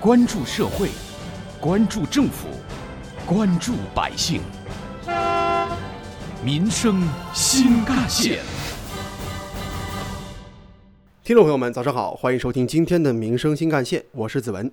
关注社会，关注政府，关注百姓，民生新干线。听众朋友们，早上好，欢迎收听今天的《民生新干线》，我是子文。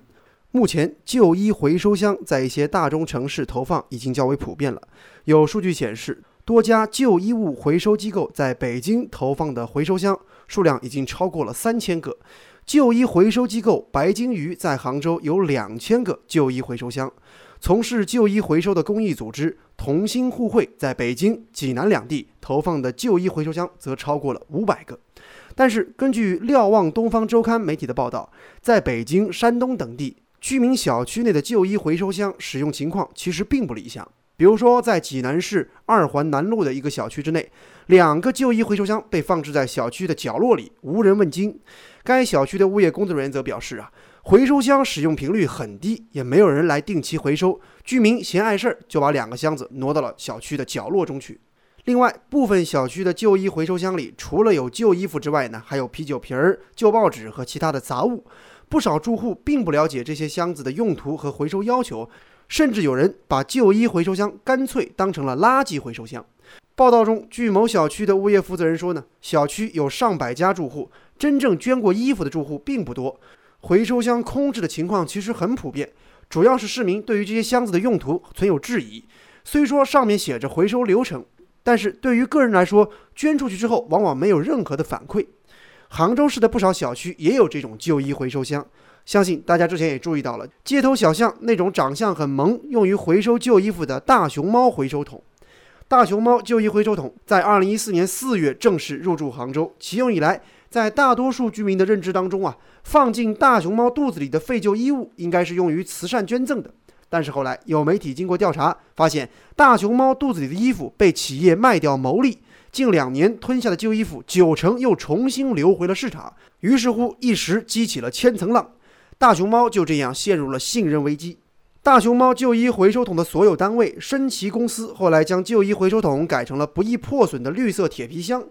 目前，旧衣回收箱在一些大中城市投放已经较为普遍了。有数据显示，多家旧衣物回收机构在北京投放的回收箱数量已经超过了三千个。旧衣回收机构白鲸鱼在杭州有两千个旧衣回收箱，从事旧衣回收的公益组织同心互惠在北京、济南两地投放的旧衣回收箱则超过了五百个。但是，根据瞭望东方周刊媒体的报道，在北京、山东等地居民小区内的旧衣回收箱使用情况其实并不理想。比如说，在济南市二环南路的一个小区之内，两个旧衣回收箱被放置在小区的角落里，无人问津。该小区的物业工作人员则表示啊，回收箱使用频率很低，也没有人来定期回收。居民嫌碍事儿，就把两个箱子挪到了小区的角落中去。另外，部分小区的旧衣回收箱里，除了有旧衣服之外呢，还有啤酒瓶儿、旧报纸和其他的杂物。不少住户并不了解这些箱子的用途和回收要求。甚至有人把旧衣回收箱干脆当成了垃圾回收箱。报道中，据某小区的物业负责人说呢，小区有上百家住户，真正捐过衣服的住户并不多。回收箱空置的情况其实很普遍，主要是市民对于这些箱子的用途存有质疑。虽说上面写着回收流程，但是对于个人来说，捐出去之后往往没有任何的反馈。杭州市的不少小区也有这种旧衣回收箱。相信大家之前也注意到了，街头小巷那种长相很萌、用于回收旧衣服的大熊猫回收桶。大熊猫旧衣回收桶在二零一四年四月正式入驻杭州。启用以来，在大多数居民的认知当中啊，放进大熊猫肚子里的废旧衣物应该是用于慈善捐赠的。但是后来有媒体经过调查，发现大熊猫肚子里的衣服被企业卖掉牟利，近两年吞下的旧衣服九成又重新流回了市场。于是乎，一时激起了千层浪。大熊猫就这样陷入了信任危机。大熊猫旧衣回收桶的所有单位深奇公司后来将旧衣回收桶改成了不易破损的绿色铁皮箱。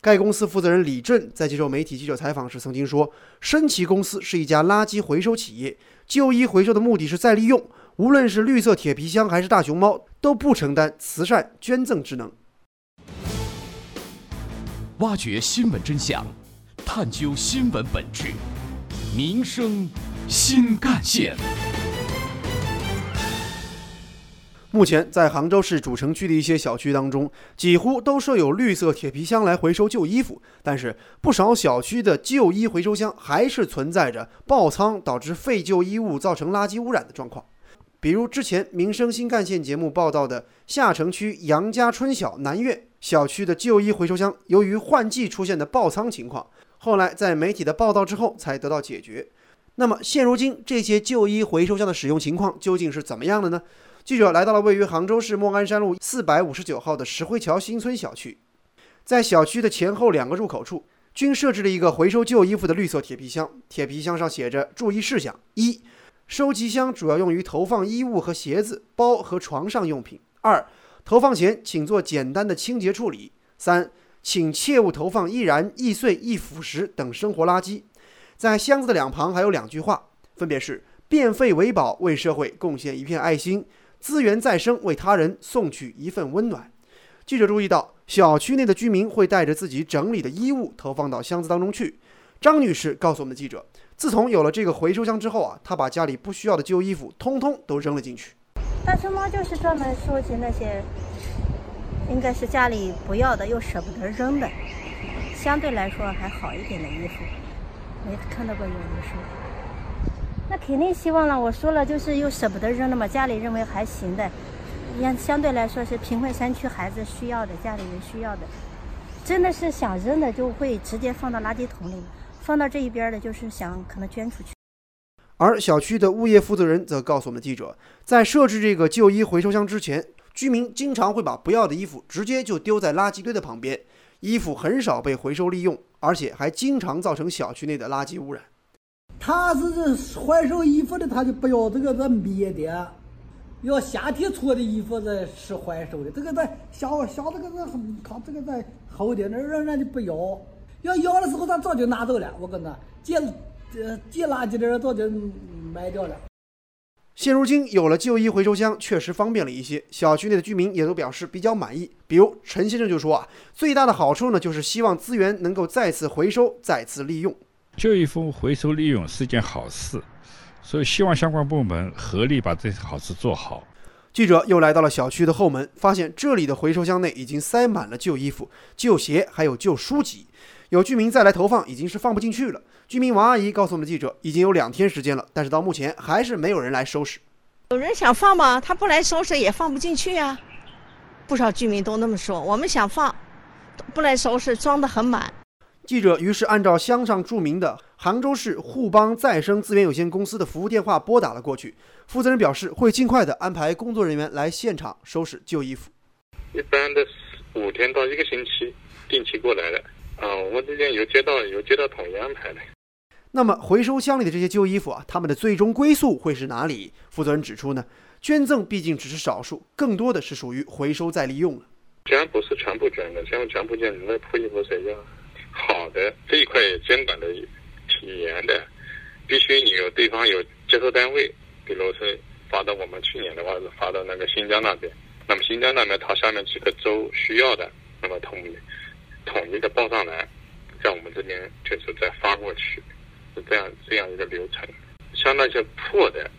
该公司负责人李振在接受媒体记者采访时曾经说：“深奇公司是一家垃圾回收企业，旧衣回收的目的是再利用，无论是绿色铁皮箱还是大熊猫，都不承担慈善捐赠职能。”挖掘新闻真相，探究新闻本质，民生。新干线。目前，在杭州市主城区的一些小区当中，几乎都设有绿色铁皮箱来回收旧衣服。但是，不少小区的旧衣回收箱还是存在着爆仓导致废旧衣物造成垃圾污染的状况。比如之前《民生新干线》节目报道的下城区杨家春晓南苑小区的旧衣回收箱，由于换季出现的爆仓情况，后来在媒体的报道之后才得到解决。那么现如今这些旧衣回收箱的使用情况究竟是怎么样的呢？记者来到了位于杭州市莫干山路四百五十九号的石灰桥新村小区，在小区的前后两个入口处均设置了一个回收旧衣服的绿色铁皮箱，铁皮箱上写着注意事项：一、收集箱主要用于投放衣物和鞋子、包和床上用品；二、投放前请做简单的清洁处理；三、请切勿投放易燃、易碎、易腐蚀等生活垃圾。在箱子的两旁还有两句话，分别是“变废为宝，为社会贡献一片爱心；资源再生，为他人送去一份温暖。”记者注意到，小区内的居民会带着自己整理的衣物投放到箱子当中去。张女士告诉我们的记者，自从有了这个回收箱之后啊，她把家里不需要的旧衣服通通都扔了进去。大熊猫就是专门收集那些，应该是家里不要的又舍不得扔的，相对来说还好一点的衣服。没看到过有人说，那肯定希望了。我说了，就是又舍不得扔了嘛。家里认为还行的，也相对来说是贫困山区孩子需要的，家里人需要的。真的是想扔的，就会直接放到垃圾桶里；放到这一边的，就是想可能捐出去。而小区的物业负责人则告诉我们记者，在设置这个旧衣回收箱之前，居民经常会把不要的衣服直接就丢在垃圾堆的旁边，衣服很少被回收利用。而且还经常造成小区内的垃圾污染。他是这回收衣服的，他就不要这个这棉的，要夏天穿的衣服这是回收的。这个在小小这个这靠这个在厚点，那人人家不要。要要的时候，他早就拿走了。我跟他捡呃捡垃圾的人早就卖掉了。现如今有了旧衣回收箱，确实方便了一些，小区内的居民也都表示比较满意。比如陈先生就说啊，最大的好处呢，就是希望资源能够再次回收、再次利用。旧衣服回收利用是件好事，所以希望相关部门合力把这好事做好。记者又来到了小区的后门，发现这里的回收箱内已经塞满了旧衣服、旧鞋，还有旧书籍。有居民再来投放，已经是放不进去了。居民王阿姨告诉我们记者，已经有两天时间了，但是到目前还是没有人来收拾。有人想放吗？他不来收拾也放不进去呀。不少居民都那么说。我们想放，不来收拾，装得很满。记者于是按照乡上著名的杭州市互邦再生资源有限公司的服务电话拨打了过去。负责人表示会尽快的安排工作人员来现场收拾旧衣服。一般的五天到一个星期定期过来的。啊，我们这边有街道，有街道统一安排的。那么回收箱里的这些旧衣服啊，他们的最终归宿会是哪里？负责人指出呢，捐赠毕竟只是少数，更多的是属于回收再利用了。捐不是全部捐的，像全部捐，那破衣服谁要？好的，这一块监管的挺严的，必须你有对方有接收单位，比如是发到我们去年的话是发到那个新疆那边，那么新疆那边它下面几个州需要的，那么统一。统一的报上来，在我们这边就是再发过去，是这样这样一个流程。像那些破的、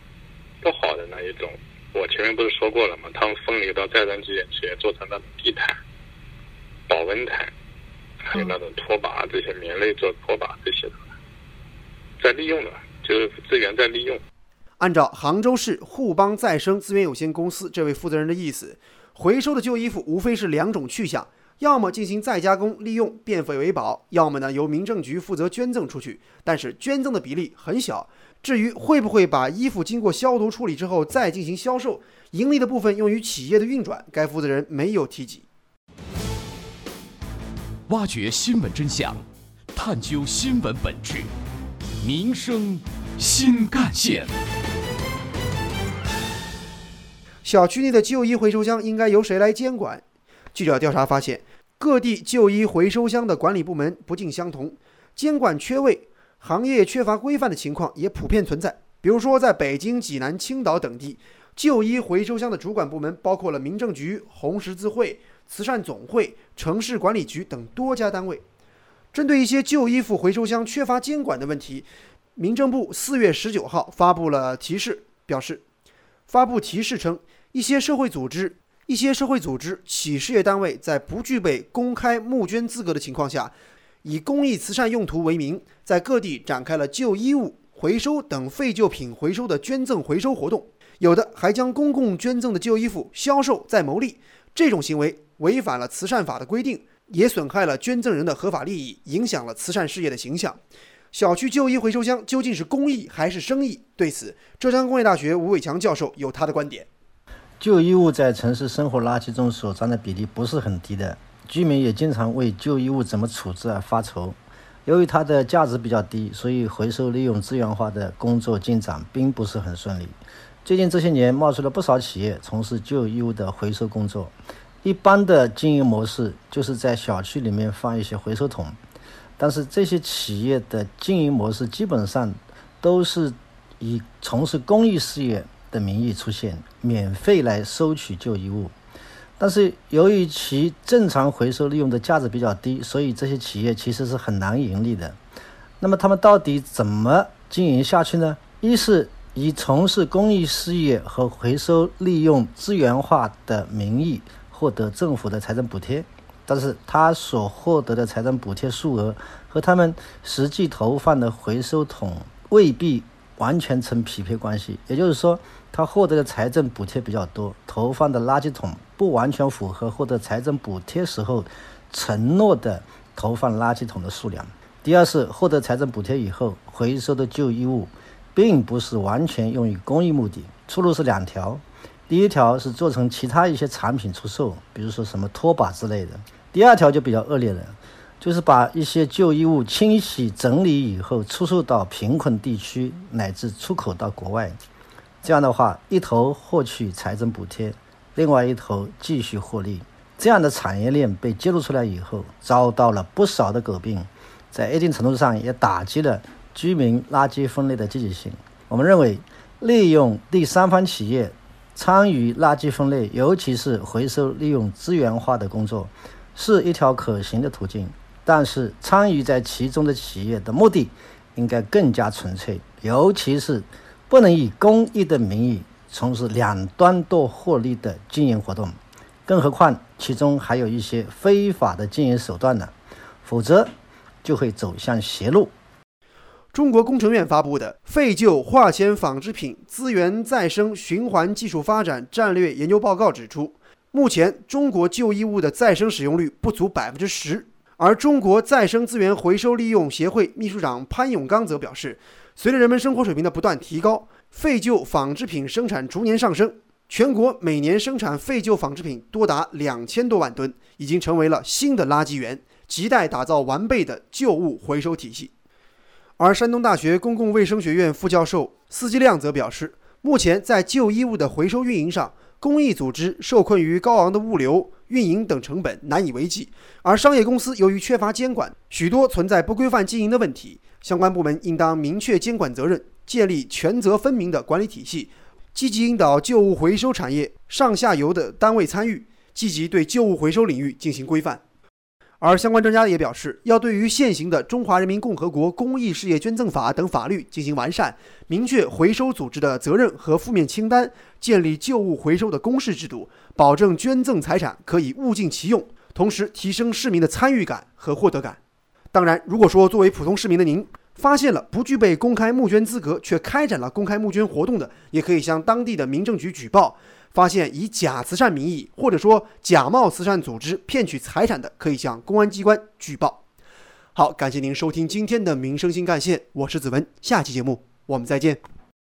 不好的那一种，我前面不是说过了吗？他们分离到再生资源企业做成那种地毯、保温毯，还有那种拖把这些棉类做拖把这些的，再利用的，就是资源再利用。按照杭州市互邦再生资源有限公司这位负责人的意思，回收的旧衣服无非是两种去向。要么进行再加工利用变废为宝，要么呢由民政局负责捐赠出去，但是捐赠的比例很小。至于会不会把衣服经过消毒处理之后再进行销售，盈利的部分用于企业的运转，该负责人没有提及。挖掘新闻真相，探究新闻本质，民生新干线。小区内的旧衣回收箱应该由谁来监管？记者调查发现，各地旧衣回收箱的管理部门不尽相同，监管缺位、行业缺乏规范的情况也普遍存在。比如说，在北京、济南、青岛等地，旧衣回收箱的主管部门包括了民政局、红十字会、慈善总会、城市管理局等多家单位。针对一些旧衣服回收箱缺乏监管的问题，民政部四月十九号发布了提示，表示，发布提示称，一些社会组织。一些社会组织、企事业单位在不具备公开募捐资格的情况下，以公益慈善用途为名，在各地展开了旧衣物回收等废旧品回收的捐赠回收活动，有的还将公共捐赠的旧衣服销售再牟利。这种行为违反了慈善法的规定，也损害了捐赠人的合法利益，影响了慈善事业的形象。小区旧衣回收箱究竟是公益还是生意？对此，浙江工业大学吴伟强教授有他的观点。旧衣物在城市生活垃圾中所占的比例不是很低的，居民也经常为旧衣物怎么处置而发愁。由于它的价值比较低，所以回收利用资源化的工作进展并不是很顺利。最近这些年，冒出了不少企业从事旧衣物的回收工作。一般的经营模式就是在小区里面放一些回收桶，但是这些企业的经营模式基本上都是以从事公益事业。的名义出现，免费来收取旧衣物，但是由于其正常回收利用的价值比较低，所以这些企业其实是很难盈利的。那么他们到底怎么经营下去呢？一是以从事公益事业和回收利用资源化的名义获得政府的财政补贴，但是他所获得的财政补贴数额和他们实际投放的回收桶未必完全成匹配关系，也就是说。他获得的财政补贴比较多，投放的垃圾桶不完全符合获得财政补贴时候承诺的投放垃圾桶的数量。第二是获得财政补贴以后回收的旧衣物，并不是完全用于公益目的，出路是两条：第一条是做成其他一些产品出售，比如说什么拖把之类的；第二条就比较恶劣了，就是把一些旧衣物清洗整理以后出售到贫困地区，乃至出口到国外。这样的话，一头获取财政补贴，另外一头继续获利，这样的产业链被揭露出来以后，遭到了不少的诟病，在一定程度上也打击了居民垃圾分类的积极性。我们认为，利用第三方企业参与垃圾分类，尤其是回收利用资源化的工作，是一条可行的途径。但是，参与在其中的企业的目的应该更加纯粹，尤其是不能以公益的名义从事两端都获利的经营活动。更何况，其中还有一些非法的经营手段呢，否则就会走向邪路。中国工程院发布的《废旧化纤纺织品资源再生循环技术发展战略研究报告》指出，目前中国旧衣物的再生使用率不足百分之十。而中国再生资源回收利用协会秘书长潘永刚则表示，随着人们生活水平的不断提高，废旧纺织品生产逐年上升，全国每年生产废旧纺织品多达两千多万吨，已经成为了新的垃圾源，亟待打造完备的旧物回收体系。而山东大学公共卫生学院副教授司机亮则表示，目前在旧衣物的回收运营上，公益组织受困于高昂的物流、运营等成本难以为继，而商业公司由于缺乏监管，许多存在不规范经营的问题。相关部门应当明确监管责任，建立权责分明的管理体系，积极引导旧物回收产业上下游的单位参与，积极对旧物回收领域进行规范。而相关专家也表示，要对于现行的《中华人民共和国公益事业捐赠法》等法律进行完善，明确回收组织的责任和负面清单，建立旧物回收的公示制度，保证捐赠财产可以物尽其用，同时提升市民的参与感和获得感。当然，如果说作为普通市民的您发现了不具备公开募捐资格却开展了公开募捐活动的，也可以向当地的民政局举报。发现以假慈善名义或者说假冒慈善组织骗取财产的，可以向公安机关举报。好，感谢您收听今天的民生新干线，我是子文，下期节目我们再见。